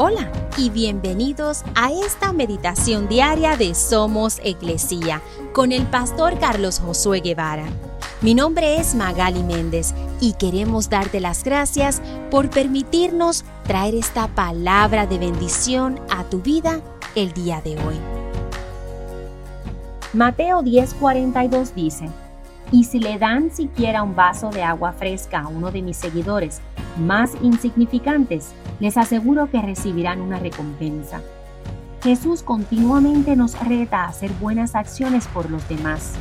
Hola y bienvenidos a esta meditación diaria de Somos Iglesia con el pastor Carlos Josué Guevara. Mi nombre es Magali Méndez y queremos darte las gracias por permitirnos traer esta palabra de bendición a tu vida el día de hoy. Mateo 10:42 dice, y si le dan siquiera un vaso de agua fresca a uno de mis seguidores más insignificantes, les aseguro que recibirán una recompensa. Jesús continuamente nos reta a hacer buenas acciones por los demás.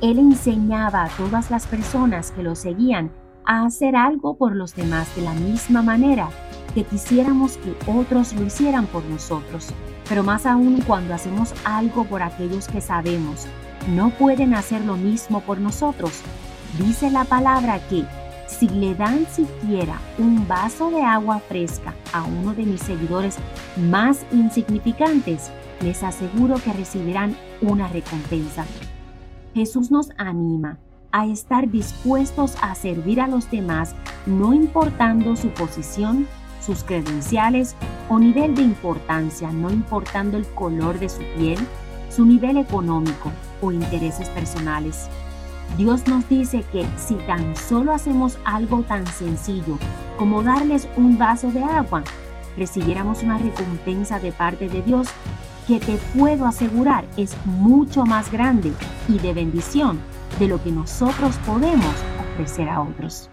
Él enseñaba a todas las personas que lo seguían a hacer algo por los demás de la misma manera que quisiéramos que otros lo hicieran por nosotros, pero más aún cuando hacemos algo por aquellos que sabemos no pueden hacer lo mismo por nosotros. Dice la palabra que si le dan siquiera un vaso de agua fresca a uno de mis seguidores más insignificantes, les aseguro que recibirán una recompensa. Jesús nos anima a estar dispuestos a servir a los demás, no importando su posición, sus credenciales o nivel de importancia, no importando el color de su piel, su nivel económico o intereses personales. Dios nos dice que si tan solo hacemos algo tan sencillo como darles un vaso de agua, recibiéramos una recompensa de parte de Dios que te puedo asegurar es mucho más grande y de bendición de lo que nosotros podemos ofrecer a otros.